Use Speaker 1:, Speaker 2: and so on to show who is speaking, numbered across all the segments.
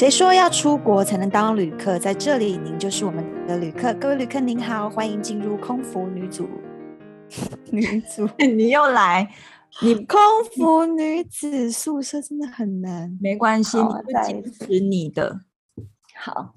Speaker 1: 谁说要出国才能当旅客？在这里，您就是我们的旅客。各位旅客，您好，欢迎进入空服女组。女主，
Speaker 2: 你又来？你
Speaker 1: 空服女子宿舍真的很难。
Speaker 2: 没关系，我会坚持你的。
Speaker 1: 好。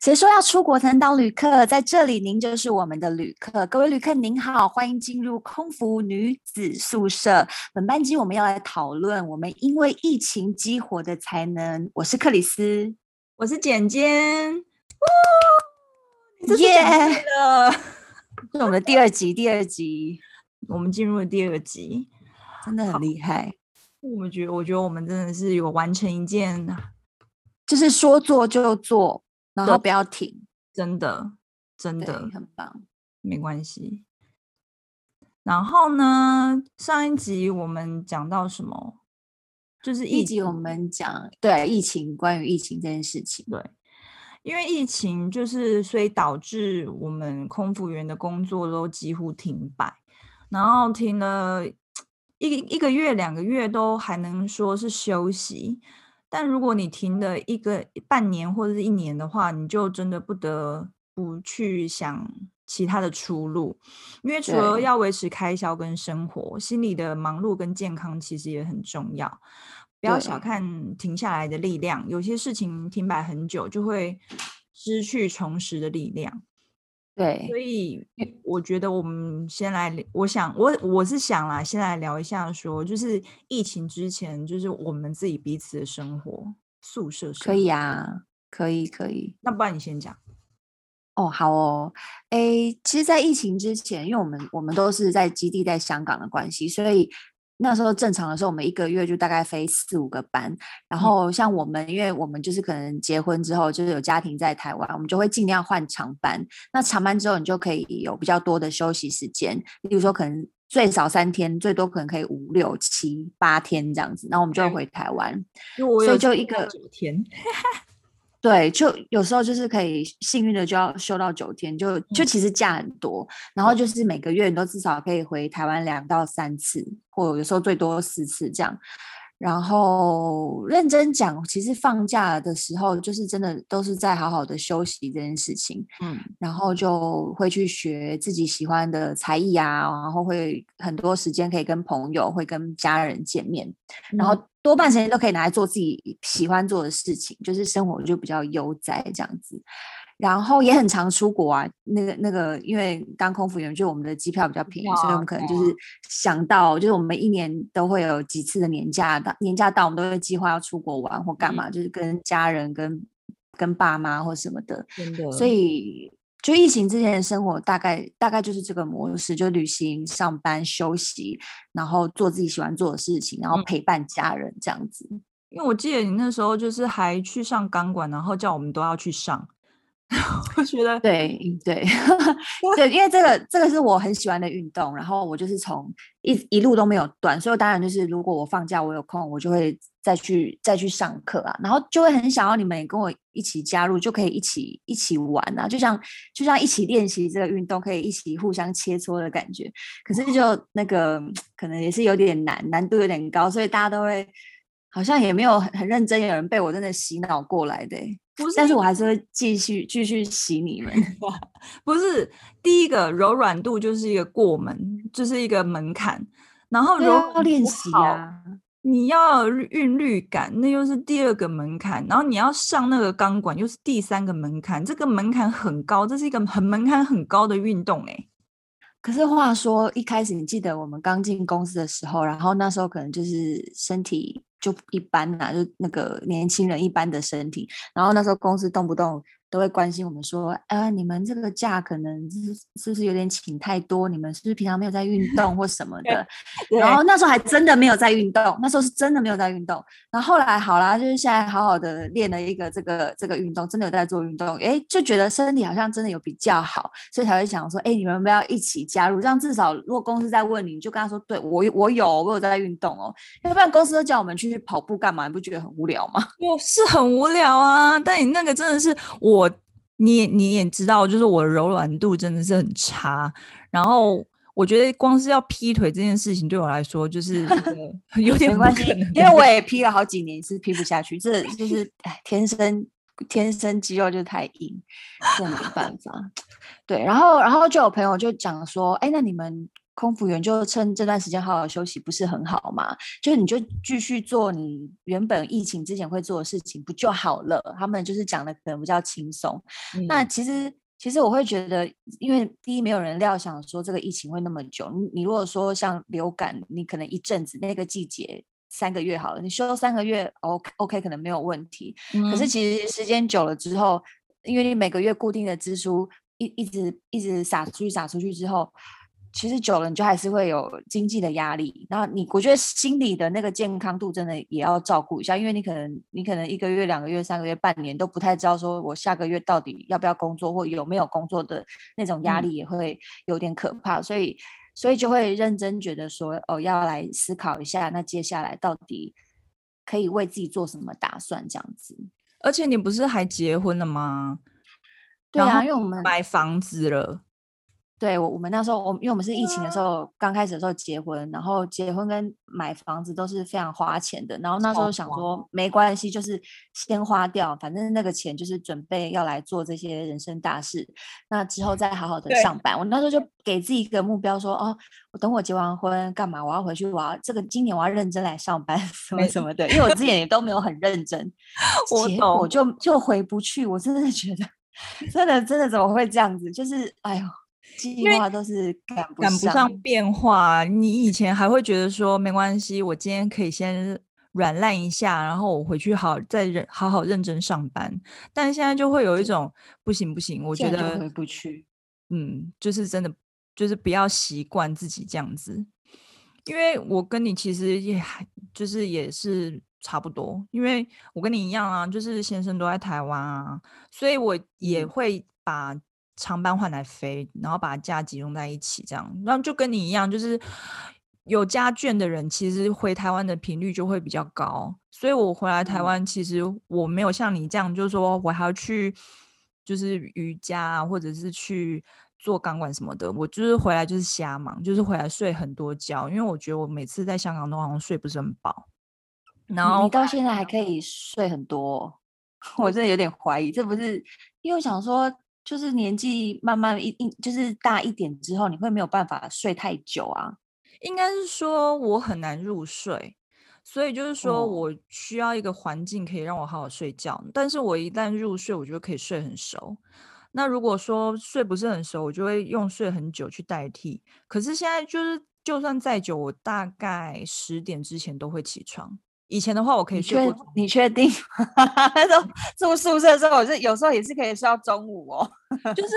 Speaker 1: 谁说要出国才能当旅客？在这里，您就是我们的旅客。各位旅客，您好，欢迎进入空服女子宿舍。本班机我们要来讨论我们因为疫情激活的才能。我是克里斯，
Speaker 2: 我是简简。耶！了，
Speaker 1: 这是我们的第二集，第二集，
Speaker 2: 我们进入了第二集，
Speaker 1: 真的很厉害。
Speaker 2: 我们觉得，我觉得我们真的是有完成一件，
Speaker 1: 就是说做就做。然后不要停，
Speaker 2: 真的，真的
Speaker 1: 很棒，
Speaker 2: 没关系。然后呢，上一集我们讲到什么？就是
Speaker 1: 一集我们讲对疫情，关于疫情这件事情。
Speaker 2: 对，因为疫情就是，所以导致我们空服员的工作都几乎停摆，然后停了一一个月、两个月都还能说是休息。但如果你停了一个半年或者是一年的话，你就真的不得不去想其他的出路，因为除了要维持开销跟生活，心理的忙碌跟健康其实也很重要。不要小看停下来的力量，有些事情停摆很久就会失去重拾的力量。
Speaker 1: 对，
Speaker 2: 所以我觉得我们先来，我想我我是想啦，先来聊一下说，就是疫情之前，就是我们自己彼此的生活，宿舍。
Speaker 1: 可以啊，可以可以。
Speaker 2: 那不然你先讲。
Speaker 1: 哦，好哦。诶，其实，在疫情之前，因为我们我们都是在基地在香港的关系，所以。那时候正常的时候，我们一个月就大概飞四五个班。然后像我们，因为我们就是可能结婚之后，就是有家庭在台湾，我们就会尽量换长班。那长班之后，你就可以有比较多的休息时间。比如说，可能最少三天，最多可能可以五六七八天这样子。然后我们就会回台湾，所以就一个
Speaker 2: 九天。
Speaker 1: 对，就有时候就是可以幸运的就要休到九天，就就其实假很多，嗯，然后就是每个月你都至少可以回台湾两到三次，或有时候最多四次这样。然后认真讲，其实放假的时候就是真的都是在好好的休息这件事情，
Speaker 2: 嗯，
Speaker 1: 然后就会去学自己喜欢的才艺啊，然后会很多时间可以跟朋友，会跟家人见面，然后。多半时间都可以拿来做自己喜欢做的事情，就是生活就比较悠哉这样子。然后也很常出国啊，那个那个，因为当空服员，就我们的机票比较便宜，所以我们可能就是想到，就是我们一年都会有几次的年假，到年假到，我们都会计划要出国玩或干嘛，嗯、就是跟家人、跟跟爸妈或什么的。
Speaker 2: 真的，
Speaker 1: 所以。就疫情之前的生活，大概大概就是这个模式，就旅行、上班、休息，然后做自己喜欢做的事情，然后陪伴家人这样子。
Speaker 2: 因为我记得你那时候就是还去上钢管，然后叫我们都要去上。我觉得
Speaker 1: 对对 对，因为这个这个是我很喜欢的运动，然后我就是从一一路都没有断，所以当然就是如果我放假我有空，我就会再去再去上课啊，然后就会很想要你们也跟我一起加入，就可以一起一起玩啊，就像就像一起练习这个运动，可以一起互相切磋的感觉。可是就那个可能也是有点难，难度有点高，所以大家都会好像也没有很很认真，有人被我真的洗脑过来的。不是，但是我还是会继续继续洗你们。
Speaker 2: 不是第一个柔软度就是一个过门，就是一个门槛。然后柔
Speaker 1: 要练习啊，
Speaker 2: 你要有韵律感，那又是第二个门槛。然后你要上那个钢管，又是第三个门槛。这个门槛很高，这是一个很门槛很高的运动哎。
Speaker 1: 可是话说，一开始你记得我们刚进公司的时候，然后那时候可能就是身体。就一般呐、就那个年轻人一般的身体，然后那时候公司动不动都会关心我们说，啊，你们这个假可能是是不是有点请太多？你们是不是平常没有在运 动或什么的？然后那时候还真的没有在运动，那时候是真的没有在运动。然后后来好啦，就是现在好好的练了一个这个这个运动，真的有在做运动，哎，就觉得身体好像真的有比较好，所以才会想说，哎，你们要不要一起加入？这样至少如果公司在问你，你就跟他说，对我我有我有在运动哦，要不然公司都叫我们去跑步干嘛？你不觉得很无聊吗？
Speaker 2: 我是很无聊啊，但你那个真的是我。你你也知道，就是我的柔软度真的是很差。然后我觉得光是要劈腿这件事情对我来说就是 有点
Speaker 1: 没关系，因为我也劈了好几年是劈不下去，这就是哎天生天生肌肉就太硬，这没办法。对，然后然后就有朋友就讲说，哎，那你们。空服员就趁这段时间好好休息，不是很好吗？就是你就继续做你原本疫情之前会做的事情，不就好了？他们就是讲的可能比较轻松。嗯、那其实，其实我会觉得，因为第一，没有人料想说这个疫情会那么久。你你如果说像流感，你可能一阵子那个季节三个月好了，你休三个月，OK OK，可能没有问题。嗯、可是其实时间久了之后，因为你每个月固定的支出一一直一直撒出去撒出去之后。其实久了，你就还是会有经济的压力。然后你，我觉得心理的那个健康度真的也要照顾一下，因为你可能，你可能一个月、两个月、三个月、半年都不太知道，说我下个月到底要不要工作，或有没有工作的那种压力也会有点可怕。嗯、所以，所以就会认真觉得说，哦，要来思考一下，那接下来到底可以为自己做什么打算？这样子。
Speaker 2: 而且你不是还结婚了吗？
Speaker 1: 对啊，因为我们
Speaker 2: 买房子了。
Speaker 1: 对，我我们那时候，我因为我们是疫情的时候刚开始的时候结婚，然后结婚跟买房子都是非常花钱的。然后那时候想说没关系，就是先花掉，反正那个钱就是准备要来做这些人生大事。那之后再好好的上班。我那时候就给自己一个目标说，哦，我等我结完婚干嘛？我要回去，我要这个今年我要认真来上班什么什么的。因为我之前也 都没有很认真，我结果就就回不去。我真的觉得，真的真的怎么会这样子？就是哎呦。计划都是赶不上，赶不上
Speaker 2: 变化。你以前还会觉得说没关系，我今天可以先软烂一下，然后我回去好再认好好认真上班。但现在就会有一种不行不行，我觉得
Speaker 1: 回不去。
Speaker 2: 嗯，就是真的，就是不要习惯自己这样子。因为我跟你其实也还就是也是差不多，因为我跟你一样啊，就是先生都在台湾啊，所以我也会把。长班换来飞，然后把假集中在一起，这样，然后就跟你一样，就是有家眷的人，其实回台湾的频率就会比较高。所以我回来台湾，其实我没有像你这样，就是说我还要去，就是瑜伽或者是去做钢管什么的。我就是回来就是瞎忙，就是回来睡很多觉，因为我觉得我每次在香港都好像睡不是很饱。然后
Speaker 1: 你到现在还可以睡很多，我真的有点怀疑，这不是因为我想说。就是年纪慢慢一一就是大一点之后，你会没有办法睡太久啊？
Speaker 2: 应该是说我很难入睡，所以就是说我需要一个环境可以让我好好睡觉。嗯、但是我一旦入睡，我就可以睡很熟。那如果说睡不是很熟，我就会用睡很久去代替。可是现在就是，就算再久，我大概十点之前都会起床。以前的话，我可以睡过。
Speaker 1: 你确定？那时候 住宿舍的时候，我是有时候也是可以睡到中午哦。
Speaker 2: 就是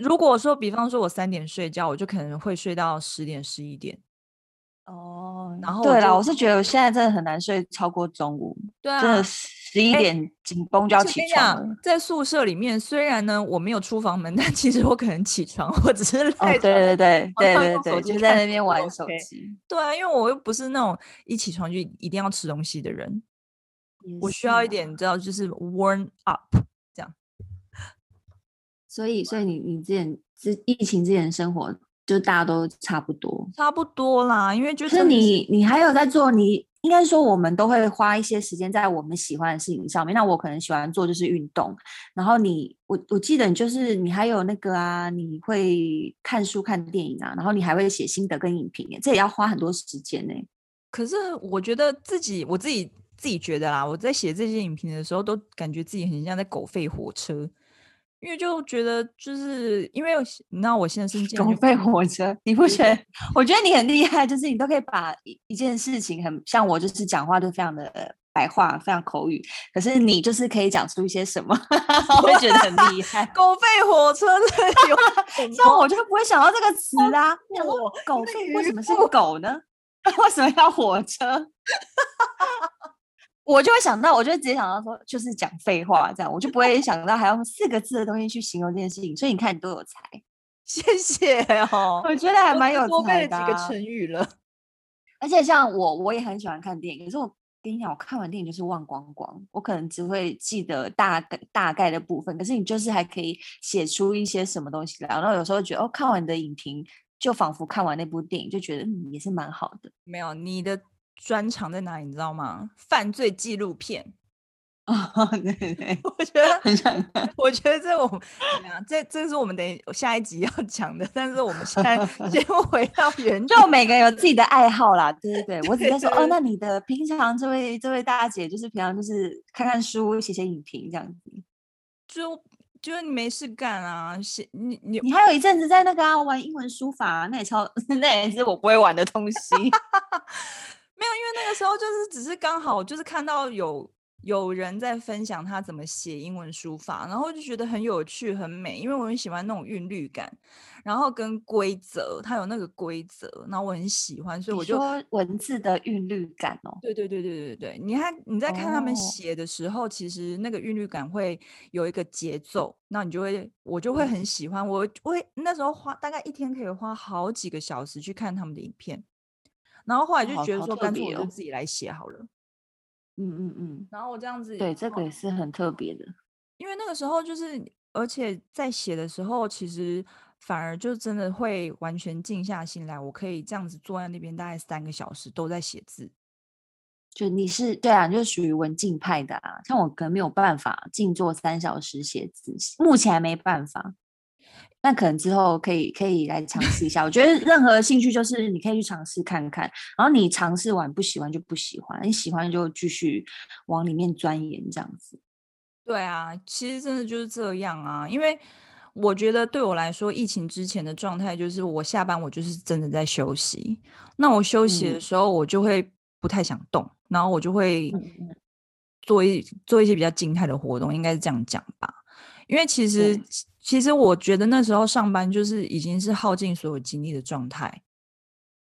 Speaker 2: 如果说，比方说我三点睡觉，我就可能会睡到十点、十一点。
Speaker 1: 哦，然后对了，我是觉得我现在真的很难睡超过中午。对啊。真的十一点紧绷就要起床，欸。
Speaker 2: 在宿舍里面，虽然呢我没有出房门，但其实我可能起床我只是
Speaker 1: 哦，对对对对对对，就在那边玩手机。
Speaker 2: 对啊，因为我又不是那种一起床就一定要吃东西的人，我需要一点，你知道，就是 warm up 这样。
Speaker 1: 所以，所以你你之前之疫情之前生活，就大家都差不多，
Speaker 2: 差不多啦。因为就是
Speaker 1: 你你还有在做你。应该说，我们都会花一些时间在我们喜欢的事情上面。那我可能喜欢做就是运动，然后你，我我记得你就是你还有那个啊，你会看书看电影啊，然后你还会写心得跟影评，这也要花很多时间呢。
Speaker 2: 可是我觉得自己，我自己自己觉得啦，我在写这些影评的时候，都感觉自己很像在狗吠火车。因为就觉得，就是因为你知道，我现在是
Speaker 1: 狗吠火车，你不觉得？我觉得你很厉害，就是你都可以把一一件事情很像我，就是讲话都非常的白话，非常口语。可是你就是可以讲出一些什么，我会觉得很 厉害。
Speaker 2: 狗吠火车的有，
Speaker 1: 那我就不会想到这个词啦。我狗吠为什么是狗呢？为什么要火车？我就会想到，我就直接想到说，就是讲废话这样，我就不会想到还要用四个字的东西去形容这件事情。所以你看，你多有才，
Speaker 2: 谢谢哦。
Speaker 1: 我觉得还蛮有才的。多背
Speaker 2: 了几个成语了。
Speaker 1: 而且像我，我也很喜欢看电影。可是我跟你讲，我看完电影就是忘光光，我可能只会记得大概大概的部分。可是你就是还可以写出一些什么东西来。然后有时候觉得，哦，看完的影评。就仿佛看完那部电影，就觉得嗯也是蛮好的。
Speaker 2: 没有，你的专长在哪里？你知道吗？犯罪纪录片。
Speaker 1: 啊、哦，对对，
Speaker 2: 我觉得很想看。我觉得这我们这这是我们等下一集要讲的，但是我们现在 先回到原，
Speaker 1: 就每个人有自己的爱好啦。对对对，我只在说哦，那你的平常这位这位大姐就是平常就是看看书、写写影评这样子。
Speaker 2: 就就是你没事干啊，写你你
Speaker 1: 你还有一阵子在那个、啊、玩英文书法、啊，那也超那也是我不会玩的东西。
Speaker 2: 没有，因为那个时候就是只是刚好就是看到有。有人在分享他怎么写英文书法，然后就觉得很有趣、很美，因为我很喜欢那种韵律感，然后跟规则，它有那个规则，然后我很喜欢，所以我就
Speaker 1: 说文字的韵律感哦。
Speaker 2: 对对对对对对，你看你在看他们写的时候，哦、其实那个韵律感会有一个节奏，那你就会我就会很喜欢，我会那时候花大概一天可以花好几个小时去看他们的影片，然后后来就觉得说，干脆我就自己来写好了。
Speaker 1: 嗯嗯嗯，
Speaker 2: 然后我这样子，
Speaker 1: 对，这个也是很特别的，
Speaker 2: 因为那个时候就是，而且在写的时候，其实反而就真的会完全静下心来，我可以这样子坐在那边大概三个小时都在写字。
Speaker 1: 就你是对啊，就是属于文静派的啊，像我可能没有办法静坐三小时写字，目前还没办法。那可能之后可以可以来尝试一下。我觉得任何兴趣就是你可以去尝试看看，然后你尝试完不喜欢就不喜欢，你喜欢就继续往里面钻研这样子。
Speaker 2: 对啊，其实真的就是这样啊。因为我觉得对我来说，疫情之前的状态就是我下班我就是真的在休息。那我休息的时候我就会不太想动，嗯、然后我就会做一做一些比较静态的活动，应该是这样讲吧。因为其实。其实我觉得那时候上班就是已经是耗尽所有精力的状态，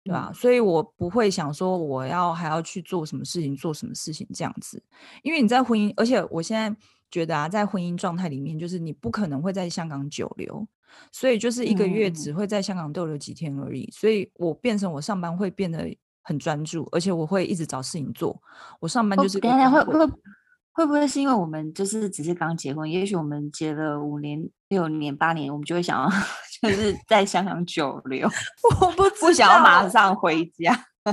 Speaker 2: 对吧？嗯。所以我不会想说我要还要去做什么事情，做什么事情这样子。因为你在婚姻，而且我现在觉得啊，在婚姻状态里面，就是你不可能会在香港久留，所以就是一个月只会在香港逗留几天而已。所以我变成我上班会变得很专注，而且我会一直找事情做。我上班就是
Speaker 1: 等下会会会不会是因为我们就是只是刚结婚？也许我们结了五年。六年八年，我们就会想要 就是在香港久留，
Speaker 2: 我不
Speaker 1: 不想要马上回家。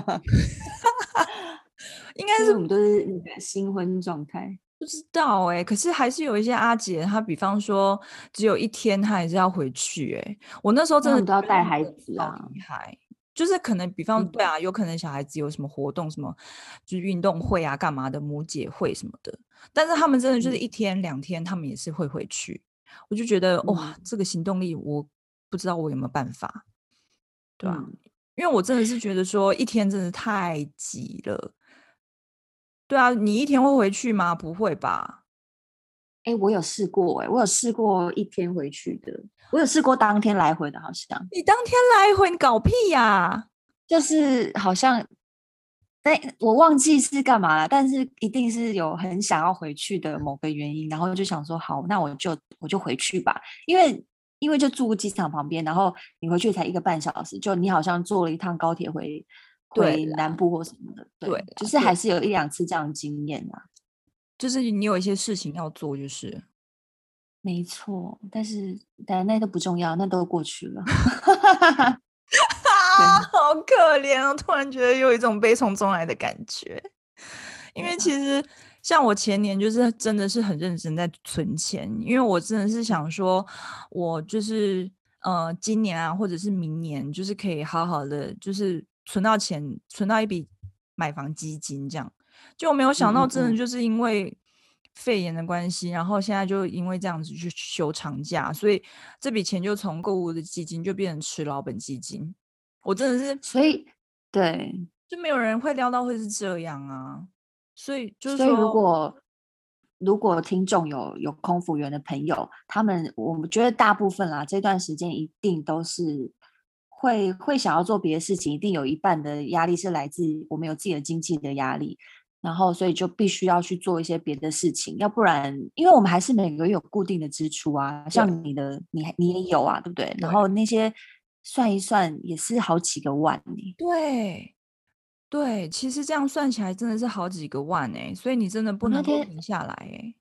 Speaker 2: 应该是
Speaker 1: 我们都是那个新婚状态，
Speaker 2: 不知道哎、欸。可是还是有一些阿姐，她比方说只有一天，她还是要回去哎、欸。我那时候真的
Speaker 1: 都要带孩子啊，
Speaker 2: 厉害。就是可能比方、嗯、对啊，有可能小孩子有什么活动，什么就是运动会啊，干嘛的母姐会什么的。但是他们真的就是一天、嗯、两天，他们也是会回去。我就觉得哇，嗯、这个行动力我不知道我有没有办法，对吧、啊？嗯、因为我真的是觉得说一天真的太挤了。对啊，你一天会回去吗？不会吧？
Speaker 1: 哎、欸，我有试过、欸，哎，我有试过一天回去的，我有试过当天来回的，好像。
Speaker 2: 你当天来回，你搞屁呀、啊？
Speaker 1: 就是好像。但我忘记是干嘛了，但是一定是有很想要回去的某个原因，然后就想说好，那我就我就回去吧，因为因为就住机场旁边，然后你回去才一个半小时，就你好像坐了一趟高铁回回南部或什么的，对，对就是还是有一两次这样的经验啊，
Speaker 2: 就是你有一些事情要做，就是
Speaker 1: 没错，但是但那都不重要，那都过去了。
Speaker 2: 啊，好可怜哦！突然觉得有一种悲从中来的感觉，因为其实像我前年就是真的是很认真在存钱，因为我真的是想说，我就是呃今年啊，或者是明年，就是可以好好的就是存到钱，存到一笔买房基金这样。就我没有想到，真的就是因为肺炎的关系，然后现在就因为这样子去休长假，所以这笔钱就从购物的基金就变成吃老本基金。我真的是，
Speaker 1: 所以对，
Speaker 2: 就没有人会料到会是这样啊。所以就是
Speaker 1: 说，如果如果听众有有空服员的朋友，他们我们觉得大部分啦，这段时间一定都是会会想要做别的事情，一定有一半的压力是来自我们有自己的经济的压力，然后所以就必须要去做一些别的事情，要不然，因为我们还是每个月有固定的支出啊，像你的，你你也有啊，对不对？对，然后那些。算一算也是好几个万呢。
Speaker 2: 对，对，其实这样算起来真的是好几个万哎，所以你真的不能停下来哎。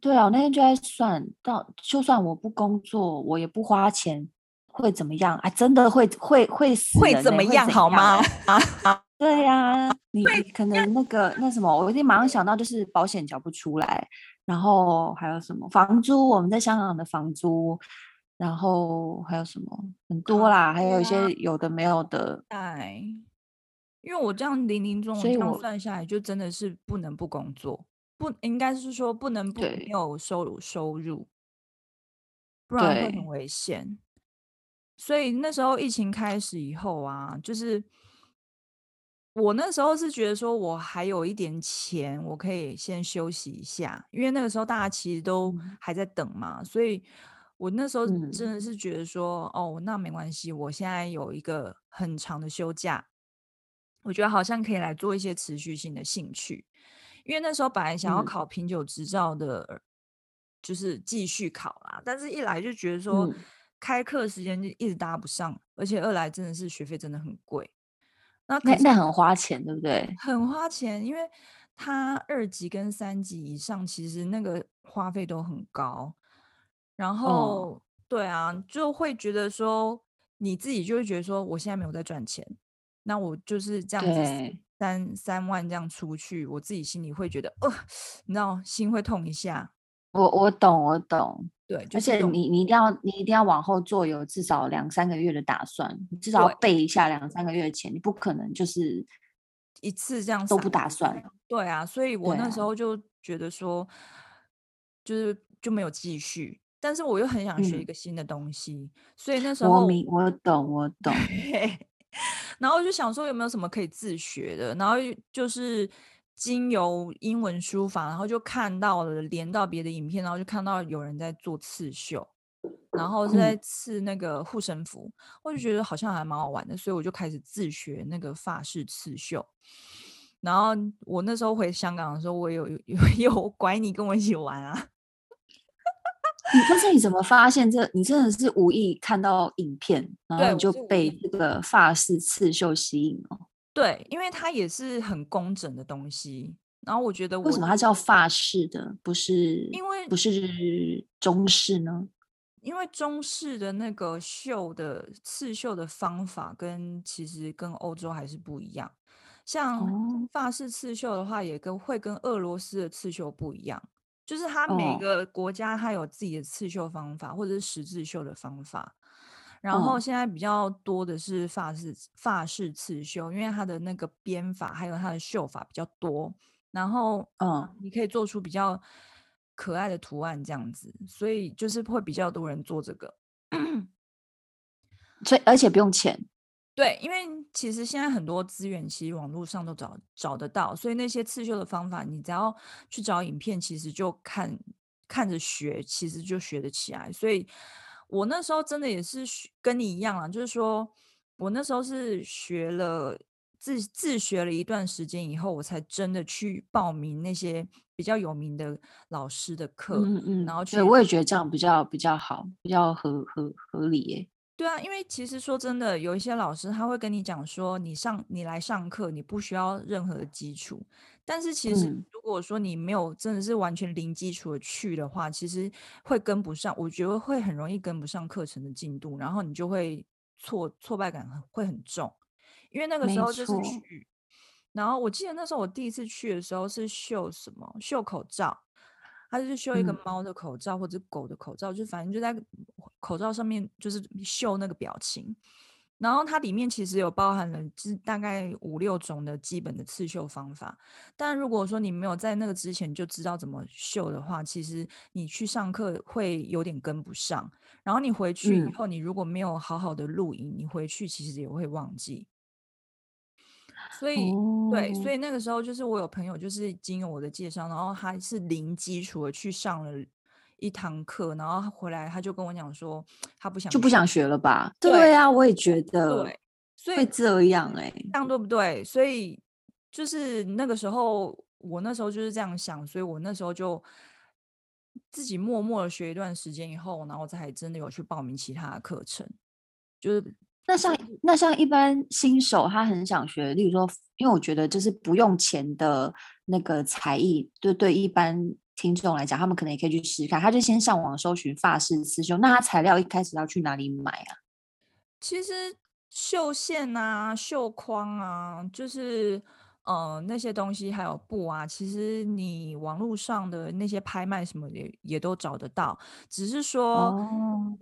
Speaker 1: 对啊，我那天就在算到，就算我不工作，我也不花钱会怎么样？哎，真的会会会
Speaker 2: 会怎么样？样好吗？
Speaker 1: 啊，对呀、啊，你可能那个那什么，我一定马上想到就是保险缴不出来，然后还有什么房租？我们在香港的房租，然后还有什么很多啦，还有一些有的没有的。
Speaker 2: 哎，因为我这样零零总总算下来，就真的是不能不工作，不应该是说不能不没有收入收入。不然会很危险，所以那时候疫情开始以后啊，就是我那时候是觉得说，我还有一点钱，我可以先休息一下，因为那个时候大家其实都还在等嘛，所以我那时候真的是觉得说，哦，那没关系，我现在有一个很长的休假，我觉得好像可以来做一些持续性的兴趣，因为那时候本来想要考品酒执照的。就是继续考啦，但是一来就觉得说、嗯、开课时间就一直搭不上，而且二来真的是学费真的很贵，那
Speaker 1: 那那很花钱，对不对？
Speaker 2: 很花钱，因为他二级跟三级以上，其实那个花费都很高。然后、哦、对啊，就会觉得说你自己就会觉得说，我现在没有在赚钱，那我就是这样子三三万这样出去，我自己心里会觉得，呃，你知道心会痛一下。
Speaker 1: 我我懂，我懂，
Speaker 2: 对，
Speaker 1: 而且你你一定要你一定要往后做有至少两三个月的打算，你至少要备一下两三个月的钱，你不可能就是
Speaker 2: 一次这样
Speaker 1: 都不打算。
Speaker 2: 对啊，所以。我那时候就觉得说，就是就没有继续，但是我又很想学一个新的东西，嗯、所以那时候
Speaker 1: 我明我懂我懂，
Speaker 2: 然后就想说有没有什么可以自学的，然后就是。经由英文书法，然后就看到了连到别的影片，然后就看到有人在做刺绣，然后是在刺那个护身符，嗯，我就觉得好像还蛮好玩的，所以我就开始自学那个法式刺绣。然后我那时候回香港的时候，我有 有有拐你跟我一起玩啊。
Speaker 1: 你但是你怎么发现这？你真的是无意看到影片，然后你就被这个发式刺绣吸引了。
Speaker 2: 对，因为它也是很工整的东西，然后我觉得我
Speaker 1: 为什么它叫法式的，不是因为不是中式呢？
Speaker 2: 因为中式的那个绣的刺绣的方法跟其实跟欧洲还是不一样，像法式刺绣的话，也跟会跟俄罗斯的刺绣不一样，就是它每个国家它有自己的刺绣方法，或者是十字绣的方法。然后现在比较多的是发式发式刺绣，因为它的那个编法还有它的绣法比较多，然后嗯，你可以做出比较可爱的图案这样子，所以就是会比较多人做这个，
Speaker 1: 所以而且不用钱。
Speaker 2: 对，因为其实现在很多资源其实网络上都找找得到，所以那些刺绣的方法，你只要去找影片，其实就看看着学，其实就学得起来，所以。我那时候真的也是跟你一样啊，就是说我那时候是学了自自学了一段时间以后，我才真的去报名那些比较有名的老师的课，嗯嗯，然后去，对，
Speaker 1: 我也觉得这样比较比较好，比较合合合理耶。
Speaker 2: 对啊，因为其实说真的，有一些老师他会跟你讲说，你上你来上课，你不需要任何的基础。但是其实如果说你没有真的是完全零基础的去的话，其实会跟不上，我觉得会很容易跟不上课程的进度，然后你就会挫挫败感会很重。因为那个时候就是去，然后我记得那时候我第一次去的时候是绣什么？绣口罩。他就是绣一个猫的口罩或者狗的口罩，嗯、就反正就在口罩上面就是绣那个表情，然后它里面其实有包含了就是大概五六种的基本的刺绣方法。但如果说你没有在那个之前就知道怎么绣的话，其实你去上课会有点跟不上。然后你回去以后，你如果没有好好的录影，你回去其实也会忘记。所以，哦、对，所以那个时候就是我有朋友，就是经由我的介绍，然后他是零基础的去上了一堂课，然后回来他就跟我讲说，他不想
Speaker 1: 就不想学了吧？对呀、啊，我也觉得，对，所以会这样哎、欸，
Speaker 2: 这样对不对？所以就是那个时候，我那时候就是这样想，所以我那时候就自己默默的学一段时间以后，然后才真的有去报名其他的课程，就是。
Speaker 1: 那像那像一般新手，他很想学，例如说，因为我觉得就是不用钱的那个才艺，就对一般听众来讲，他们可能也可以去试试看。他就先上网搜寻发饰刺绣，那他材料一开始要去哪里买啊？
Speaker 2: 其实绣线啊、绣框啊，就是呃那些东西，还有布啊，其实你网络上的那些拍卖什么也也都找得到，只是说
Speaker 1: 哦，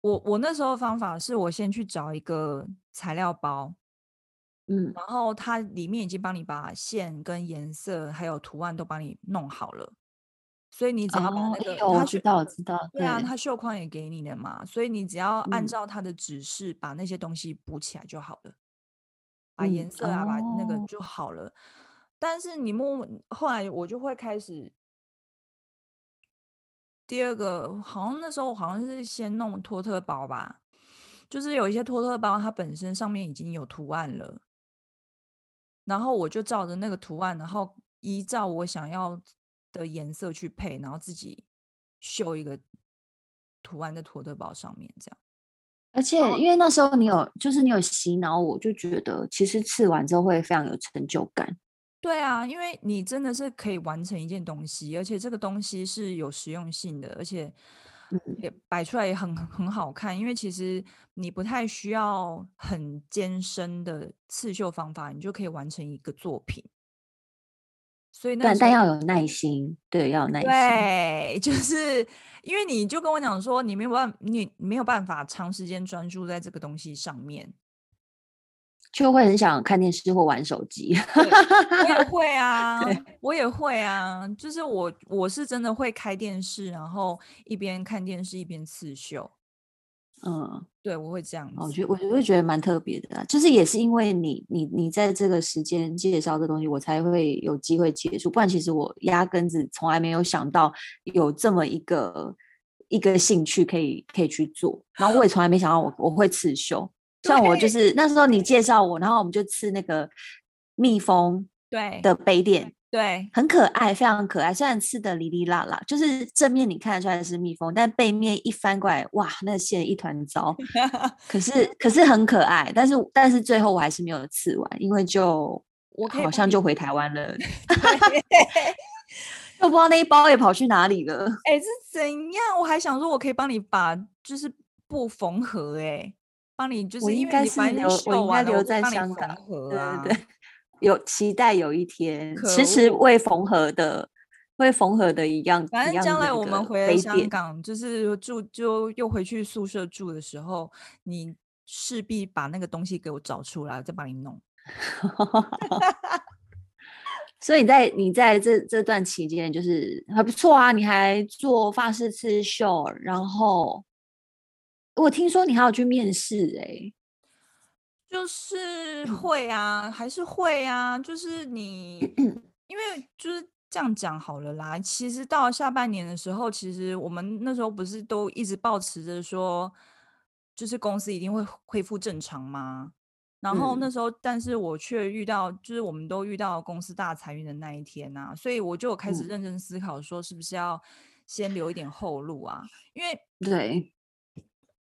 Speaker 2: 我我那时候的方法是我先去找一个材料包，
Speaker 1: 嗯，
Speaker 2: 然后它里面已经帮你把线跟颜色还有图案都帮你弄好了。所以你只要把那个，
Speaker 1: 哦、我知道，我知道，
Speaker 2: 对啊，他绣框也给你的嘛，所以你只要按照他的指示把那些东西补起来就好了，嗯、把颜色啊，嗯、把那个就好了。哦、但是你摸，后来我就会开始，第二个好像那时候好像是先弄托特包吧，就是有一些托特包它本身上面已经有图案了，然后我就照着那个图案，然后依照我想要。的颜色去配，然后自己绣一个图案在托特包上面，这样。
Speaker 1: 而且因为那时候你有，就是你有洗脑，我就觉得其实刺完之后会非常有成就感。
Speaker 2: 对啊，因为你真的是可以完成一件东西，而且这个东西是有实用性的，而且也摆出来也很很好看。因为其实你不太需要很艰深的刺绣方法，你就可以完成一个作品。所以那，但
Speaker 1: 但要有耐心，对，要有耐心。
Speaker 2: 对，就是因为你就跟我讲说，你没有办，你没有办法长时间专注在这个东西上面，
Speaker 1: 就会很想看电视或玩手机。
Speaker 2: 我也 会啊，我也会啊，就是我我是真的会开电视，然后一边看电视一边刺绣。嗯，对，我会这样子。
Speaker 1: 我觉得，我就会觉得蛮特别的，就是也是因为你，你，你在这个时间介绍这东西，我才会有机会接触。不然，其实我压根子从来没有想到有这么一个一个兴趣可以可以去做。然后我也从来没想到我我会刺绣。像我就是那时候你介绍我，然后我们就刺那个蜜蜂对的杯垫。
Speaker 2: 对，
Speaker 1: 很可爱，非常可爱。虽然刺的哩哩啦啦，就是正面你看得出来是蜜蜂，但背面一翻过来，哇，那线一团糟。可是，可是很可爱。但是，但是最后我还是没有刺完，因为就我好像就回台湾了，又不知道那一包也跑去哪里了。
Speaker 2: 哎、欸，是怎样？我还想说，我可以帮你把就是布缝合、欸，哎，帮你就是因为你反正
Speaker 1: 我应该留在香港，对对对。有期待有一天，迟迟未缝合的，未缝合的一样。
Speaker 2: 反正将来我们回来香港，就是住就又回去宿舍住的时候，你势必把那个东西给我找出来，再帮你弄。
Speaker 1: 所以你在你在这这段期间，就是还不错啊，你还做发式刺绣，然后我听说你还要去面试哎、欸。
Speaker 2: 就是会啊，还是会啊。就是你，因为就是这样讲好了啦。其实到了下半年的时候，其实我们那时候不是都一直保持着说，就是公司一定会恢复正常吗？然后那时候，但是我却遇到，就是我们都遇到公司大裁员的那一天啊，所以我就开始认真思考，说是不是要先留一点后路啊？因为
Speaker 1: 对。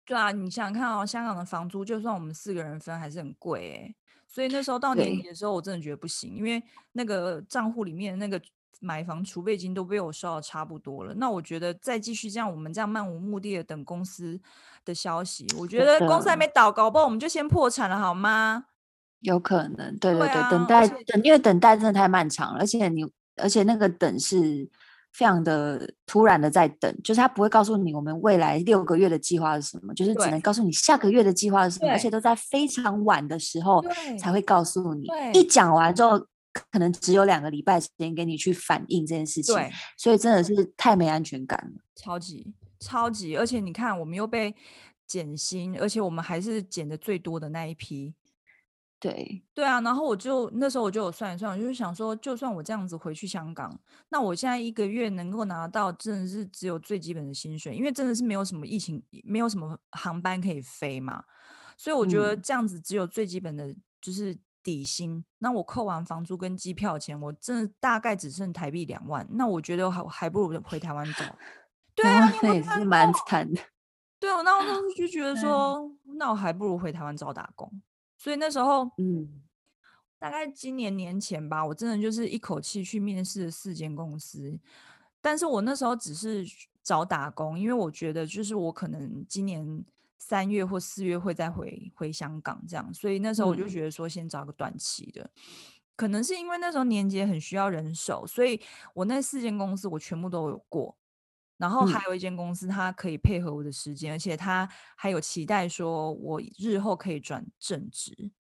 Speaker 2: 对啊，你想想看哦，香港的房租就算我们四个人分还是很贵哎，所以那时候到年底的时候，我真的觉得不行，因为那个账户里面那个买房储备金都被我烧的差不多了。那我觉得再继续这样，我们这样漫无目的的等公司的消息，我觉得公司还没倒，搞不好我们就先破产了，好吗？
Speaker 1: 有可能，对对对，对啊、等待等，因为等待真的太漫长了，而且你而且那个等是。非常的突然的在等，就是他不会告诉你我们未来六个月的计划是什么，就是只能告诉你下个月的计划是什么，而且都在非常晚的时候才会告诉你。一讲完之后，可能只有两个礼拜时间给你去反应这件事情，所以真的是太没安全感了，
Speaker 2: 超级超级，而且你看，我们又被减薪，而且我们还是减的最多的那一批。
Speaker 1: 对
Speaker 2: 对啊，然后我就那时候我就有算一算，我就是想说，就算我这样子回去香港，那我现在一个月能够拿到真的是只有最基本的薪水，因为真的是没有什么疫情，没有什么航班可以飞嘛，所以我觉得这样子只有最基本的就是底薪。嗯、那我扣完房租跟机票钱，我真的大概只剩台币两万。那我觉得还还不如回台湾找。对啊，
Speaker 1: 那也是蛮惨的。
Speaker 2: 对啊，那我当时就觉得说，那我还不如回台湾找打工。所以那时候，嗯，大概今年年前吧，我真的就是一口气去面试了四间公司，但是我那时候只是找打工，因为我觉得就是我可能今年三月或四月会再回回香港这样，所以那时候我就觉得说先找个短期的，嗯、可能是因为那时候年节很需要人手，所以我那四间公司我全部都有过，然后还有一间公司它可以配合我的时间，嗯、而且它还有期待说我日后可以转正职，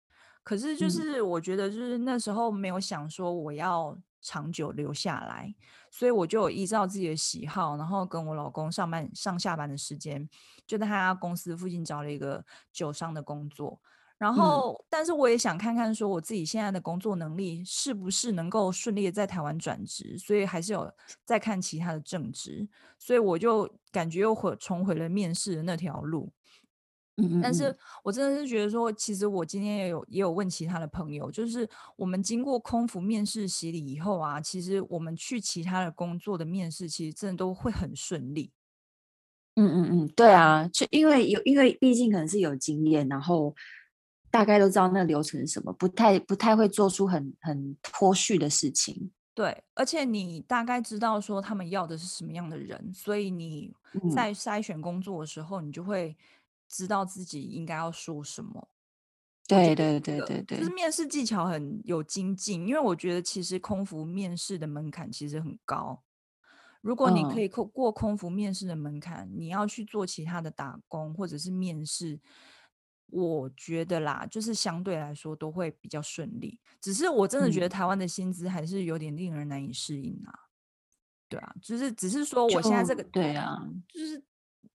Speaker 2: 可是就是我觉得就是那时候没有想说我要。长久留下来，所以我就依照自己的喜好，然后跟我老公上班上下班的时间，就在他公司附近找了一个酒商的工作。然后，嗯、但是我也想看看，说我自己现在的工作能力是不是能够顺利的在台湾转职，所以还是有在看其他的正职，所以我就感觉又回重回了面试的那条路。但是我真的是觉得说，其实我今天也有也有问其他的朋友，就是我们经过空服面试洗礼以后啊，其实我们去其他的工作的面试，其实真的都会很顺利。
Speaker 1: 嗯嗯嗯，对啊，就因为有因为毕竟可能是有经验，然后大概都知道那个流程是什么，不太不太会做出很很脱序的事情。
Speaker 2: 对，而且你大概知道说他们要的是什么样的人，所以你在筛选工作的时候，你就会。知道自己应该要说什么，
Speaker 1: 对对对对对，
Speaker 2: 就是面试技巧很有精进。因为我觉得其实空服面试的门槛其实很高，如果你可以过过空服面试的门槛，嗯、你要去做其他的打工或者是面试，我觉得啦，就是相对来说都会比较顺利。只是我真的觉得台湾的薪资还是有点令人难以适应啊。嗯、对啊，就是只是说我现在这个
Speaker 1: 对啊，
Speaker 2: 就是。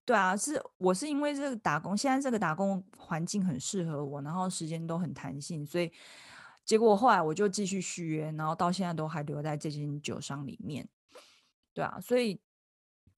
Speaker 2: 对啊，是我是因为这个打工，现在这个打工环境很适合我，然后时间都很弹性，所以结果后来我就继续续约，然后到现在都还留在这间酒商里面。对啊，所以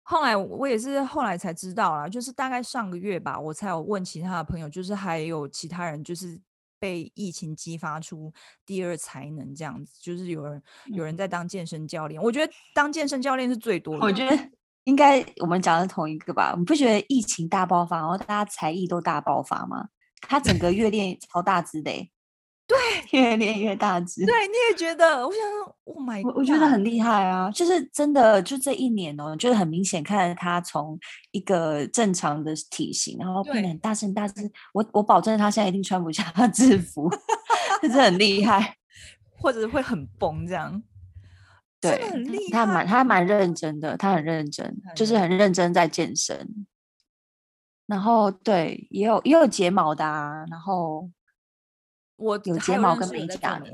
Speaker 2: 后来我也是后来才知道啦，就是大概上个月吧，我才有问其他的朋友，就是还有其他人就是被疫情激发出第二才能这样子，就是有人有人在当健身教练，我觉得当健身教练是最多的，
Speaker 1: 我觉得。应该我们讲的是同一个吧？你不觉得疫情大爆发，然后大家才艺都大爆发吗？他整个月练超大只的，
Speaker 2: 对，
Speaker 1: 越练越大只。
Speaker 2: 对，你也觉得？我想说，Oh my God，
Speaker 1: 我我觉得很厉害啊！就是真的，就这一年哦，就是很明显看到他从一个正常的体型，然后变得很大声大只。我我保证他现在一定穿不下制服，真是很厉 害，
Speaker 2: 或者会很崩这样。
Speaker 1: 对，他蛮他蛮认真的，他很认真，就是很认真在健身。然后对，也有也有睫毛的啊，然后
Speaker 2: 我
Speaker 1: 有睫毛跟美甲的，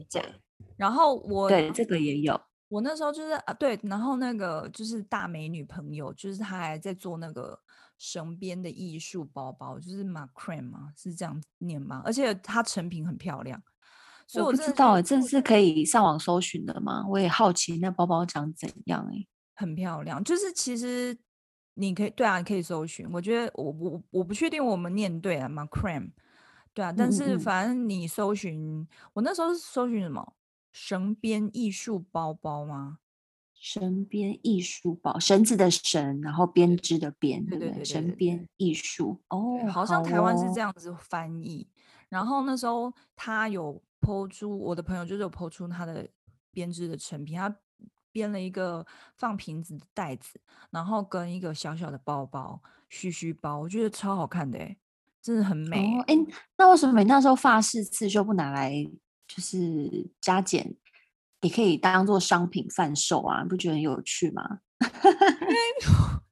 Speaker 2: 然后我
Speaker 1: 对这个也有。
Speaker 2: 我那时候就是啊，对，然后那个就是大美女朋友，就是她还在做那个绳编的艺术包包，就是 Macrame 嘛，是这样念吗？而且它成品很漂亮。所以我，
Speaker 1: 知道，这是可以上网搜寻的吗？我也好奇那包包长怎样哎，
Speaker 2: 很漂亮。就是其实你可以对啊，你可以搜寻。我觉得我我我不确定我们念对了吗？Macrame，对啊。但是反正你搜寻，嗯嗯我那时候是搜寻什么？绳编艺术包包吗？
Speaker 1: 绳编艺术包，绳子的绳，然后编织的编，对对对，绳编艺术哦，
Speaker 2: 好像台湾是这样子翻译。哦、然后那时候他有。抛出我的朋友就是有抛出他的编织的成品，他编了一个放瓶子的袋子，然后跟一个小小的包包，须须包，我觉得超好看的哎，真的很美哎、哦。
Speaker 1: 那为什么你那时候发式刺绣不拿来就是加减，你可以当做商品贩售啊？你不觉得很有趣吗？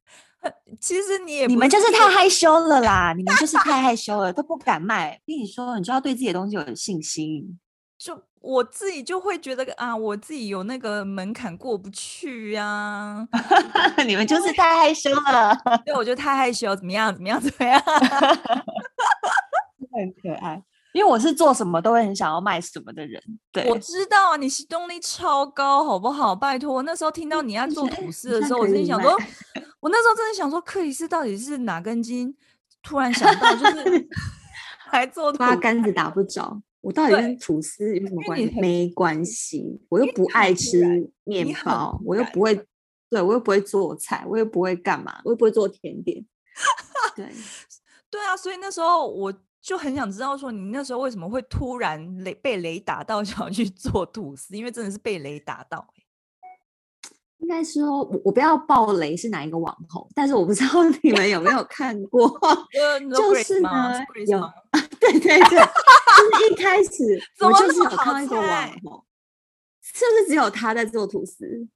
Speaker 2: 其实你也
Speaker 1: 你们就是太害羞了啦，你们就是太害羞了，都不敢卖。跟你说，你就要对自己的东西有信心。
Speaker 2: 就我自己就会觉得啊，我自己有那个门槛过不去呀、啊。
Speaker 1: 你们就是太害羞了，
Speaker 2: 对，我觉得太害羞，怎么样？怎么样？怎么样？
Speaker 1: 很可爱，因为我是做什么都会很想要卖什么的人。对，
Speaker 2: 我知道啊，你行动力超高，好不好？拜托，我那时候听到你要做吐司的时候，我心里想说。我那时候真的想说，克里斯到底是哪根筋？突然想到，就是 还做
Speaker 1: 八竿子打不着。我到底跟吐司有什么关系？没关系，我又不爱吃面包，我又不会，对我又不会做菜，我又不会干嘛，我又不会做甜点。对，
Speaker 2: 对啊，所以那时候我就很想知道，说你那时候为什么会突然雷被雷打到，想要去做吐司？因为真的是被雷打到。
Speaker 1: 应该说，我我不要爆雷是哪一个网红，但是我不知道你们有没有看过，就是呢，有，对对对，就是一开始 我就是有看到一个网红，是不是只有他在做吐司？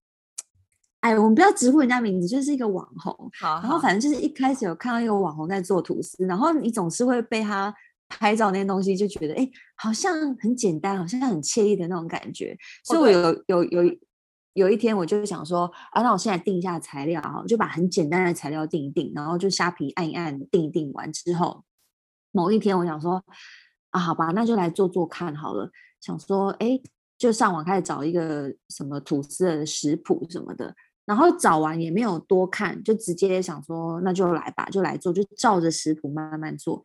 Speaker 1: 哎，我们不要直呼人家名字，就是一个网红。好，然后反正就是一开始有看到一个网红在做吐司，然后你总是会被他拍照那些东西就觉得，哎，好像很简单，好像很惬意的那种感觉，所以我有有有。有一天我就想说啊，那我现在定一下材料哈，就把很简单的材料定一定，然后就虾皮按一按，定一定完之后，某一天我想说啊，好吧，那就来做做看好了。想说哎，就上网开始找一个什么吐司的食谱什么的，然后找完也没有多看，就直接想说那就来吧，就来做，就照着食谱慢慢做。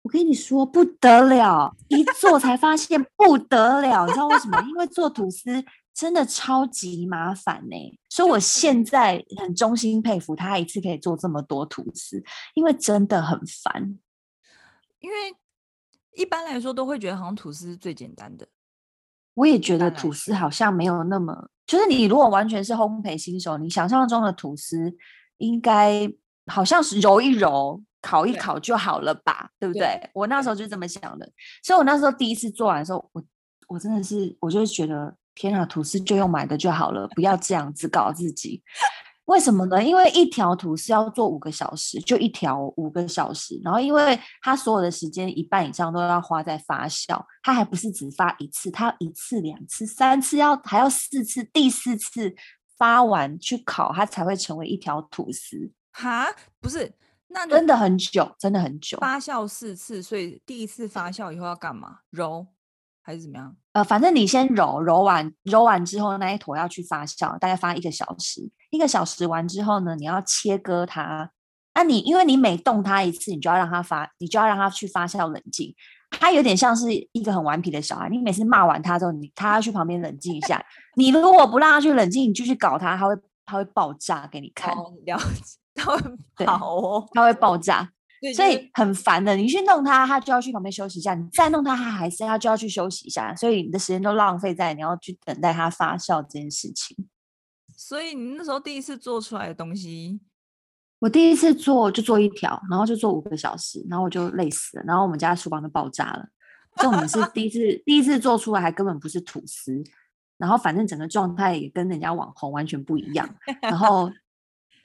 Speaker 1: 我跟你说不得了，一做才发现不得了，你知道为什么？因为做吐司。真的超级麻烦呢、欸，所以我现在很衷心佩服他一次可以做这么多吐司，因为真的很烦。
Speaker 2: 因为一般来说都会觉得好像吐司是最简单的，
Speaker 1: 我也觉得吐司好像没有那么，就是你如果完全是烘焙新手，你想象中的吐司应该好像是揉一揉、烤一烤就好了吧，对，对不对，对？我那时候就这么想的，所以我那时候第一次做完的时候，我我真的是，我就觉得。天啊，吐司就用买的就好了，不要这样子搞自己。为什么呢？因为一条吐司要做五个小时，就一条五个小时。然后，因为它所有的时间一半以上都要花在发酵，它还不是只发一次，它一次、两次、三次要还要四次，第四次发完去烤，它才会成为一条吐司。
Speaker 2: 哈，不是，那
Speaker 1: 真的很久，真的很久。
Speaker 2: 发酵四次，所以第一次发酵以后要干嘛？揉。还是怎么样？
Speaker 1: 呃，反正你先揉揉完，揉完之后那一坨要去发酵，大概发一个小时。一个小时完之后呢，你要切割它。那、啊、你因为你每动它一次，你就要让它发，你就要让它去发酵冷静。它有点像是一个很顽皮的小孩，你每次骂完它之后，你他要去旁边冷静一下。你如果不让它去冷静，你继续搞它，它会它会爆炸给你看。
Speaker 2: 哦、了解，它会跑哦，
Speaker 1: 它会爆炸。所以很烦的，你去弄它，它就要去旁边休息一下；你再弄它，它还是它就要去休息一下。所以你的时间都浪费在你要去等待它发酵这件事情。
Speaker 2: 所以你那时候第一次做出来的东西，
Speaker 1: 我第一次做就做一条，然后就做五个小时，然后我就累死了，然后我们家厨房就爆炸了。重点是 第一次第一次做出来还根本不是吐司，然后反正整个状态也跟人家网红完全不一样，然后。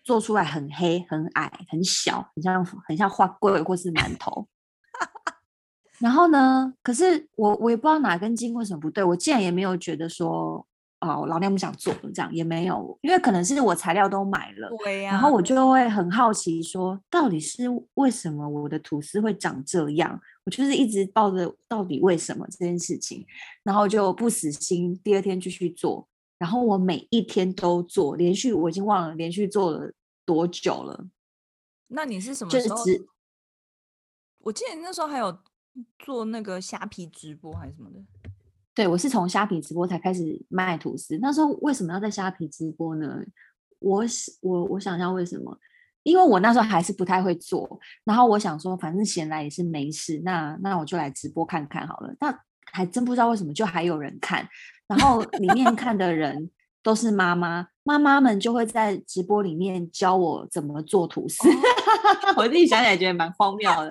Speaker 1: 做出来很黑、很矮、很小，很像很像花贵或是馒头。然后呢？可是我我也不知道哪根筋为什么不对，我竟然也没有觉得说哦，老娘不想做了这样也没有，因为可能是我材料都买了，
Speaker 2: 对呀、啊。
Speaker 1: 然后我就会很好奇说，到底是为什么我的吐司会长这样？我就是一直抱着到底为什么这件事情，然后就不死心，第二天继续做。然后我每一天都做，连续我已经忘了连续做了多久了。
Speaker 2: 那你是什么时候？
Speaker 1: 就是、
Speaker 2: 我记得你那时候还有做那个虾皮直播还是什么的。
Speaker 1: 对，我是从虾皮直播才开始卖吐司。那时候为什么要在虾皮直播呢？我我我想一下为什么？因为我那时候还是不太会做，然后我想说，反正闲来也是没事，那那我就来直播看看好了。那还真不知道为什么就还有人看。然后里面看的人都是妈妈，妈妈们就会在直播里面教我怎么做吐司。我自己想起来觉得蛮荒谬的。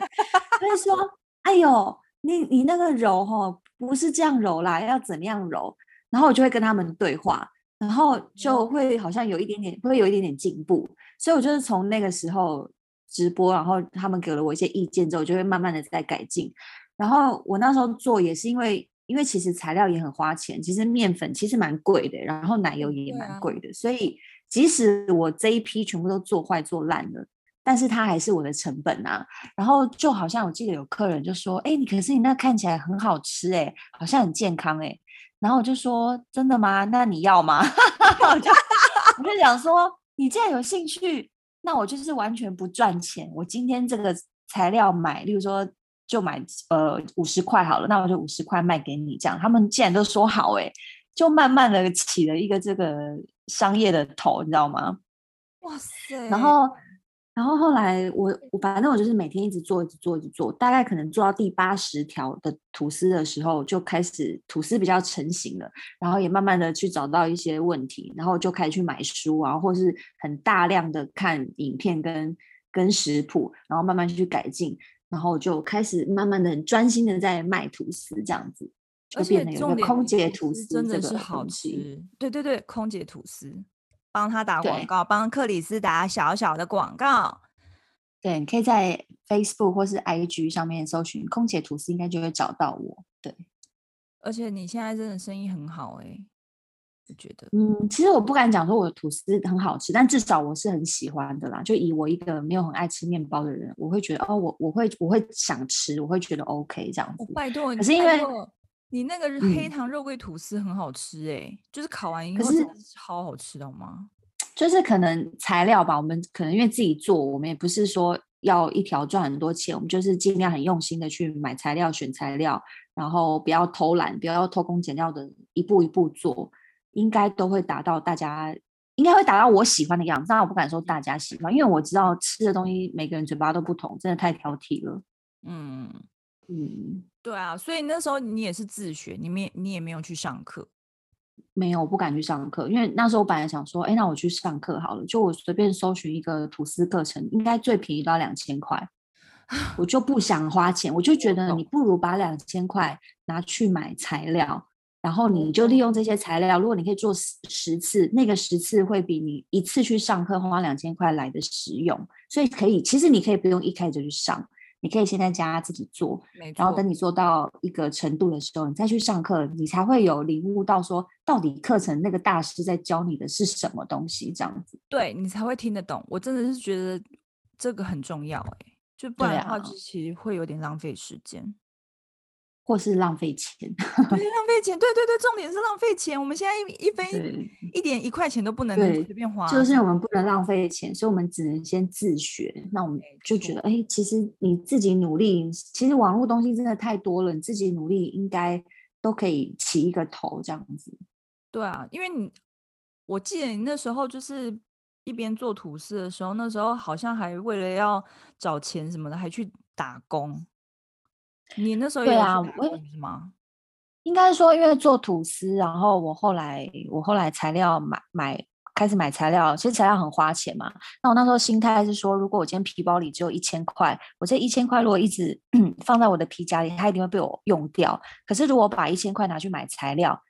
Speaker 1: 他就说：“哎呦，你你那个揉齁，不是这样揉啦，要怎么样揉？”然后我就会跟他们对话，然后就会好像有一点点，会有一点点进步。所以我就是从那个时候直播，然后他们给了我一些意见之后，就会慢慢的在改进。然后我那时候做也是因为。因为其实材料也很花钱，其实面粉其实蛮贵的，然后奶油也蛮贵的，所以即使我这一批全部都做坏做烂了，但是它还是我的成本啊。然后就好像我记得有客人就说：“哎，你可是你那看起来很好吃哎，好像很健康哎。”然后我就说：“真的吗？那你要吗？” 我就我就想说：“你既然有兴趣，那我就是完全不赚钱。我今天这个材料买，例如说。”就买呃五十块好了，那我就五十块卖给你，这样他们既然都说好，哎，就慢慢的起了一个这个商业的头，你知道吗？
Speaker 2: 哇塞！
Speaker 1: 然后然后后来我我反正我就是每天一直做一直做一直做，大概可能做到第八十条的吐司的时候，就开始吐司比较成型了，然后也慢慢的去找到一些问题，然后就开始去买书啊，或是很大量的看影片跟跟食谱，然后慢慢去改进，然后就开始慢慢的很专心的在卖吐司这样子，就变成有个空姐吐司
Speaker 2: 真的是好吃，对对对，空姐吐司。帮他打广告，帮克里斯打小小的广告。
Speaker 1: 对，你可以在 Facebook 或是 IG 上面搜寻“空姐吐司”，应该就会找到我。对，
Speaker 2: 而且你现在真的生意很好哎、欸，我觉得。
Speaker 1: 嗯，其实我不敢讲说我的吐司很好吃，但至少我是很喜欢的啦。就以我一个没有很爱吃面包的人，我会觉得哦，我我会我会想吃，我会觉得 OK 这样子。
Speaker 2: 拜托，
Speaker 1: 可是因为
Speaker 2: 你那个黑糖肉桂吐司很好吃哎、欸，嗯、就是烤完以后是超好吃的吗？
Speaker 1: 就是可能材料吧，我们可能因为自己做，我们也不是说要一条赚很多钱，我们就是尽量很用心的去买材料、选材料，然后不要偷懒，不要偷工减料的一步一步做，应该都会达到大家，应该会达到我喜欢的样子。但我不敢说大家喜欢，因为我知道吃的东西每个人嘴巴都不同，真的太挑剔了。嗯
Speaker 2: 嗯。对啊，所以那时候你也是自学，你没你也没有去上课，
Speaker 1: 没有，我不敢去上课，因为那时候我本来想说，哎，那我去上课好了，就我随便搜寻一个吐司课程，应该最便宜都要两千块，我就不想花钱，我就觉得你不如把两千块拿去买材料，然后你就利用这些材料，如果你可以做十十次，那个十次会比你一次去上课花两千块来的实用，所以可以，其实你可以不用一开始就去上。你可以先在家自己做，然后等你做到一个程度的时候，你再去上课，你才会有领悟到说，到底课程那个大师在教你的是什么东西，这样子，
Speaker 2: 对，你才会听得懂。我真的是觉得这个很重要，哎，就不然的话，其实会有点浪费时间。
Speaker 1: 或是浪费钱，
Speaker 2: 对，浪费钱，对对对，重点是浪费钱。我们现在一一分一点一块钱都不能随便花，
Speaker 1: 就是我们不能浪费钱，所以我们只能先自学。那我们就觉得，哎错，其实你自己努力，其实网络东西真的太多了，你自己努力应该都可以起一个头这样子。
Speaker 2: 对啊，因为你，我记得你那时候就是一边做吐司的时候，那时候好像还为了要找钱什么的，还去打工。你那时候也对啊，我
Speaker 1: 应该说，因为做吐司，然后我后来我后来材料买买开始买材料，其实材料很花钱嘛。那我那时候心态是说，如果我今天皮包里只有一千块，我这一千块如果一直 放在我的皮夹里，它一定会被我用掉。可是如果把一千块拿去买材料，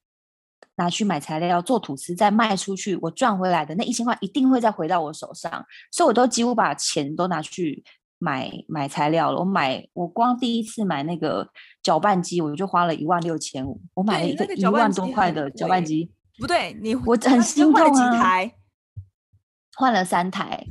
Speaker 1: 拿去买材料做吐司，再卖出去，我赚回来的那一千块一定会再回到我手上。所以我都几乎把钱都拿去。买买材料了，我买我光第一次买那个搅拌机，我就花了一万六千五。我买了一个一万多块的搅拌机，
Speaker 2: 不对，你
Speaker 1: 我很心痛啊。
Speaker 2: 换了几台？
Speaker 1: 换了三台，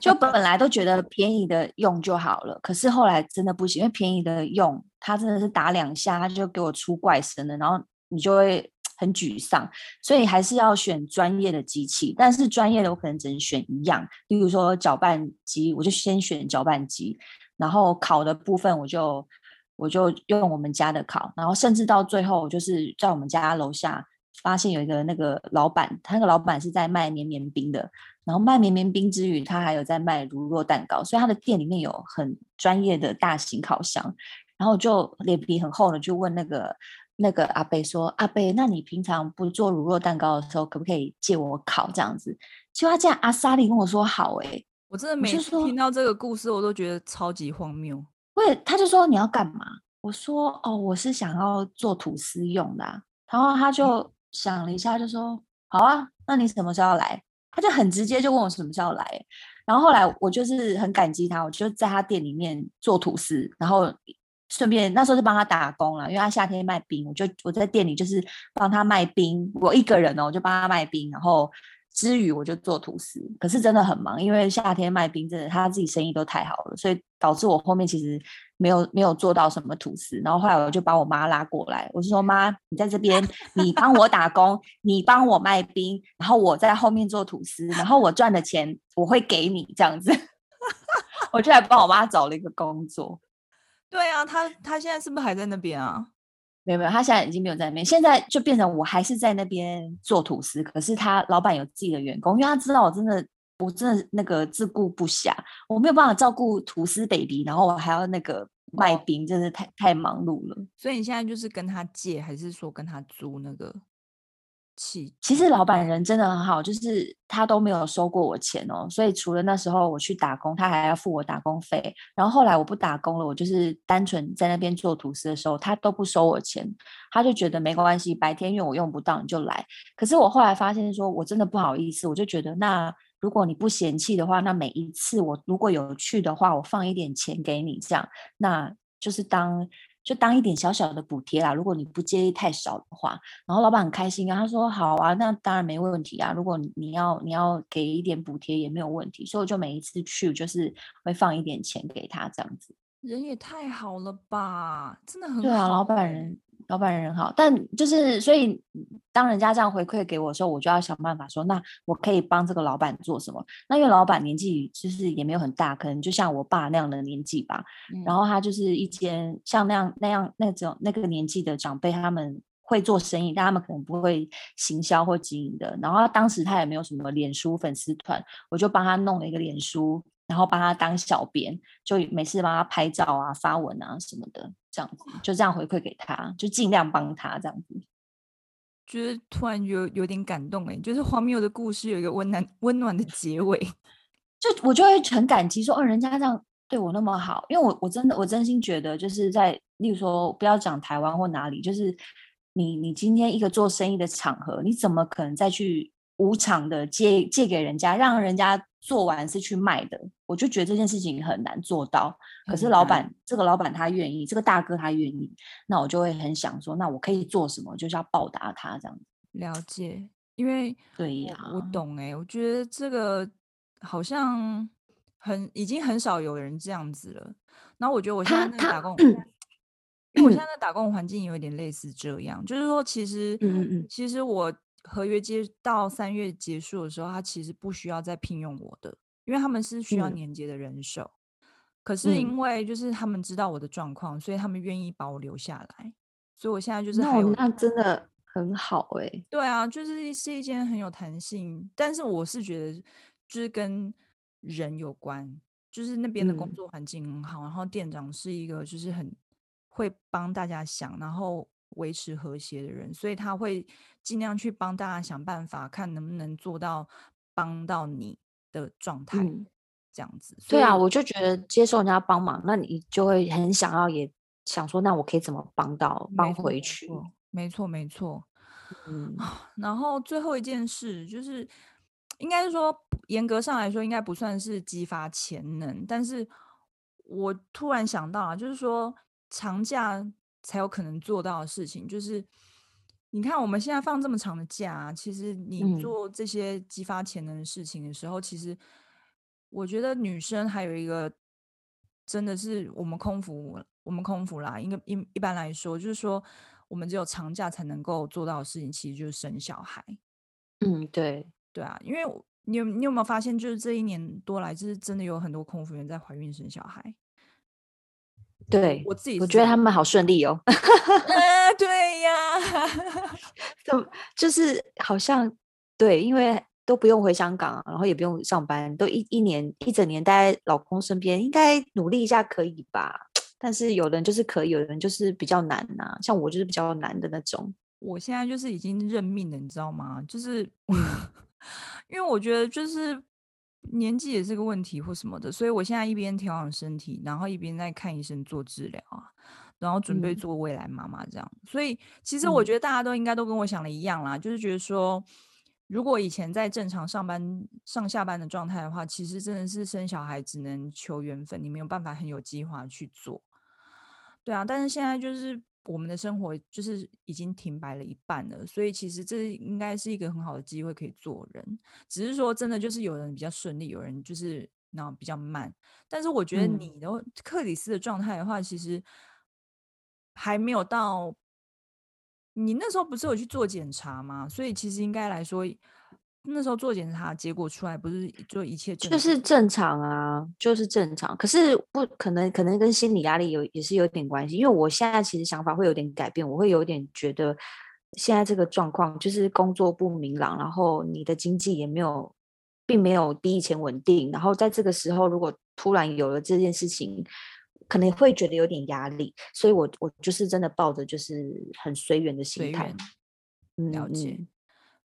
Speaker 1: 就本来都觉得便宜的用就好了，可是后来真的不行，因为便宜的用，它真的是打两下，它就给我出怪声了，然后你就会。很沮丧，所以还是要选专业的机器。但是专业的我可能只能选一样，例如说搅拌机，我就先选搅拌机。然后烤的部分，我就我就用我们家的烤。然后甚至到最后，就是在我们家楼下发现有一个那个老板，他那个老板是在卖绵绵冰的。然后卖绵绵冰之余，他还有在卖乳酪蛋糕，所以他的店里面有很专业的大型烤箱。然后就脸皮很厚的就问那个。那个阿伯说：“阿伯，那你平常不做乳酪蛋糕的时候，可不可以借我烤这样子？”就他这样，阿莎莉跟我说：“好。”哎，
Speaker 2: 我真的每次听到这个故事，我都觉得超级荒谬。
Speaker 1: 喂，他就说：“你要干嘛？”我说：“哦，我是想要做吐司用的啊。”然后他就想了一下，就说：“好啊，那你什么时候要来？”他就很直接就问我什么时候要来。然后后来我就是很感激他，我就在他店里面做吐司，然后。顺便那时候就帮他打工了，因为他夏天卖冰，我就我在店里就是帮他卖冰，我一个人哦，我就帮他卖冰，然后之余我就做吐司。可是真的很忙，因为夏天卖冰真的他自己生意都太好了，所以导致我后面其实没有没有做到什么吐司。然后后来我就把我妈拉过来，我就说妈，你在这边，你帮我打工，你帮我卖冰，然后我在后面做吐司，然后我赚的钱我会给你这样子。我就来帮我妈找了一个工作。
Speaker 2: 对啊，他他现在是不是还在那边啊？
Speaker 1: 没有没有，他现在已经没有在那边，现在就变成我还是在那边做吐司。可是他老板有自己的员工，因为他知道我真的我真的那个自顾不暇，我没有办法照顾吐司 baby，然后我还要那个卖冰，真的太太忙碌了。
Speaker 2: 所以你现在就是跟他借，还是说跟他租那个？
Speaker 1: 其实老板人真的很好，就是他都没有收过我钱哦，所以除了那时候我去打工，他还要付我打工费。然后后来我不打工了，我就是单纯在那边做吐司的时候，他都不收我钱，他就觉得没关系，白天因为我用不到你就来。可是我后来发现说，我真的不好意思，我就觉得那如果你不嫌弃的话，那每一次我如果有去的话，我放一点钱给你，这样那就是当。就当一点小小的补贴啦，如果你不介意太少的话，然后老板很开心啊，他说好啊，那当然没问题啊。如果你要你要给一点补贴也没有问题，所以我就每一次去就是会放一点钱给他这样子。
Speaker 2: 人也太好了吧，真的很好。
Speaker 1: 对啊，老板人。老板人好，但就是所以，当人家这样回馈给我的时候，我就要想办法说，那我可以帮这个老板做什么？那因为老板年纪其实也没有很大，可能就像我爸那样的年纪吧。嗯、然后他就是一间像那样那样那种那个年纪的长辈，他们会做生意，但他们可能不会行销或经营的。然后当时他也没有什么脸书粉丝团，我就帮他弄了一个脸书。然后帮他当小编，就每次帮他拍照啊、发文啊什么的，这样子就这样回馈给他，就尽量帮他这样子。
Speaker 2: 觉得突然有有点感动哎，就是荒谬的故事有一个温暖温暖的结尾，
Speaker 1: 就我就会很感激说，哦，人家这样对我那么好，因为我我真的我真心觉得，就是在例如说不要讲台湾或哪里，就是你你今天一个做生意的场合，你怎么可能再去无偿的借借给人家，让人家。做完是去卖的，我就觉得这件事情很难做到。可是老板，这个老板他愿意，这个大哥他愿意，那我就会很想说，那我可以做什么，就是要报答他这样子。
Speaker 2: 了解，因为
Speaker 1: 对呀，
Speaker 2: 我懂哎、欸，我觉得这个好像很已经很少有人这样子了。然后我觉得我现在那个打工，因为我现在的打工环境有一点类似这样，就是说其实，嗯嗯，其实我。合约接到三月结束的时候，他其实不需要再聘用我的，因为他们是需要年节的人手。嗯、可是因为就是他们知道我的状况，所以他们愿意把我留下来。所以我现在就是还有
Speaker 1: 那，那真的很好哎、欸。
Speaker 2: 对啊，就是是一件很有弹性，但是我是觉得就是跟人有关，就是那边的工作环境很好，嗯、然后店长是一个就是很会帮大家想，然后。维持和谐的人，所以他会尽量去帮大家想办法，看能不能做到帮到你的状态，嗯、这样子。
Speaker 1: 对啊，我就觉得接受人家帮忙，那你就会很想要，也想说，那我可以怎么帮到，帮回去？
Speaker 2: 没错，没错。嗯，然后最后一件事就是，应该是说，严格上来说，应该不算是激发潜能，但是我突然想到啊，就是说长假。才有可能做到的事情，就是你看我们现在放这么长的假啊，其实你做这些激发潜能的事情的时候，嗯、其实我觉得女生还有一个真的是我们空服，我们空服啦，应该一一般来说，就是说我们只有长假才能够做到的事情，其实就是生小孩。
Speaker 1: 嗯，对
Speaker 2: 对啊，因为你有你有没有发现，就是这一年多来，就是真的有很多空服员在怀孕生小孩。
Speaker 1: 对，
Speaker 2: 我自己
Speaker 1: 我觉得他们好顺利哦。
Speaker 2: 啊，对呀，
Speaker 1: 就就是好像对，因为都不用回香港，然后也不用上班，都一一年一整年待在老公身边，应该努力一下可以吧？但是有人就是可以，有人就是比较难呐、啊。像我就是比较难的那种。
Speaker 2: 我现在就是已经认命了，你知道吗？就是 因为我觉得就是。年纪也是个问题或什么的，所以我现在一边调养身体，然后一边在看医生做治疗啊，然后准备做未来妈妈这样。嗯、所以其实我觉得大家都应该都跟我想的一样啦，嗯、就是觉得说，如果以前在正常上班上下班的状态的话，其实真的是生小孩只能求缘分，你没有办法很有计划去做。对啊，但是现在就是。我们的生活就是已经停摆了一半了，所以其实这应该是一个很好的机会可以做人。只是说真的，就是有人比较顺利，有人就是那比较慢。但是我觉得你的克里斯的状态的话，其实还没有到。你那时候不是有去做检查吗？所以其实应该来说。那时候做检查，结果出来不是就一切？
Speaker 1: 就是正常啊，就是正常。可是不可能，可能跟心理压力有也是有点关系。因为我现在其实想法会有点改变，我会有点觉得现在这个状况就是工作不明朗，然后你的经济也没有并没有比以前稳定。然后在这个时候，如果突然有了这件事情，可能会觉得有点压力。所以我我就是真的抱着就是很随缘的心态。
Speaker 2: 了解，嗯、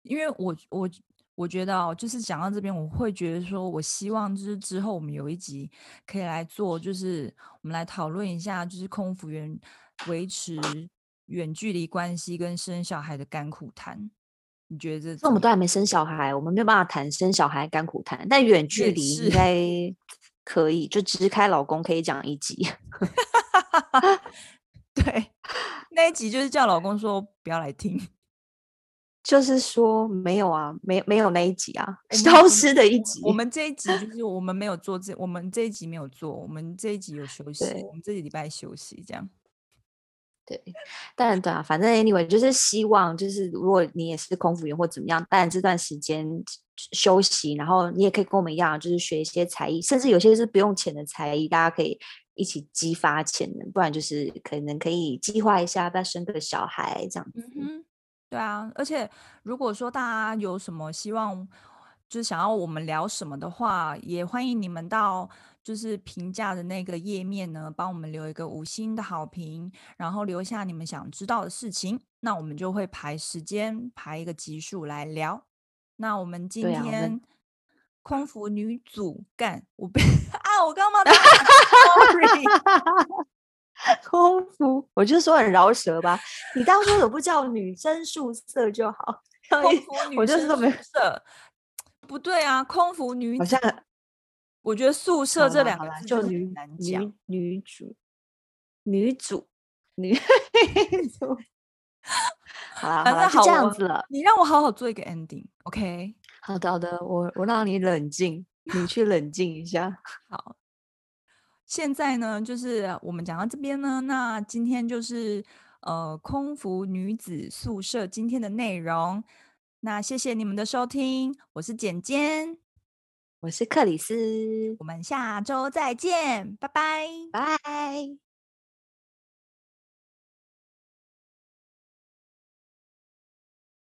Speaker 2: 因为我我我觉得哦，就是讲到这边，我会觉得说，我希望就是之后我们有一集可以来做，就是我们来讨论一下，就是空服员维持远距离关系跟生小孩的甘苦谈。你觉得这？
Speaker 1: 那我们都还没生小孩，我们没有办法谈生小孩甘苦谈。但远距离应该可以，就支开老公可以讲一集。
Speaker 2: 对，那一集就是叫老公说不要来听。
Speaker 1: 就是说没有啊，没没有那一集啊，消失的一集。
Speaker 2: 我们这一集就是我们没有做这，我们这一集没有做，我们这一集有休息，我们这个礼拜休息这样。
Speaker 1: 对，但对啊，反正 anyway 就是希望，就是如果你也是空服员或怎么样，但这段时间休息，然后你也可以跟我们一样，就是学一些才艺，甚至有些是不用钱的才艺，大家可以一起激发潜能，不然就是可能可以计划一下，再生个小孩这样子。
Speaker 2: 嗯对啊，而且如果说大家有什么希望，就是想要我们聊什么的话，也欢迎你们到就是评价的那个页面呢，帮我们留一个五星的好评，然后留下你们想知道的事情，那我们就会排时间排一个集数来聊。那我们今天空 服女主干，我被 啊，我刚刚。
Speaker 1: 空服，我就说很饶舌吧。你当初怎么不叫女生宿舍就好？
Speaker 2: 空服女生宿舍不对啊，空服女好像我觉得宿舍这两个字就女难讲，
Speaker 1: 女主女主女主。好了，反正好这样子了。
Speaker 2: 你让我好好做一个 ending，OK？
Speaker 1: 好的，好的，我我让你冷静，你去冷静一下。
Speaker 2: 好。现在呢，就是我们讲到这边呢，那今天就是呃空服女子宿舍今天的内容。那谢谢你们的收听，我是简简，
Speaker 1: 我是克里斯，
Speaker 2: 我们下周再见，拜拜，
Speaker 1: 拜。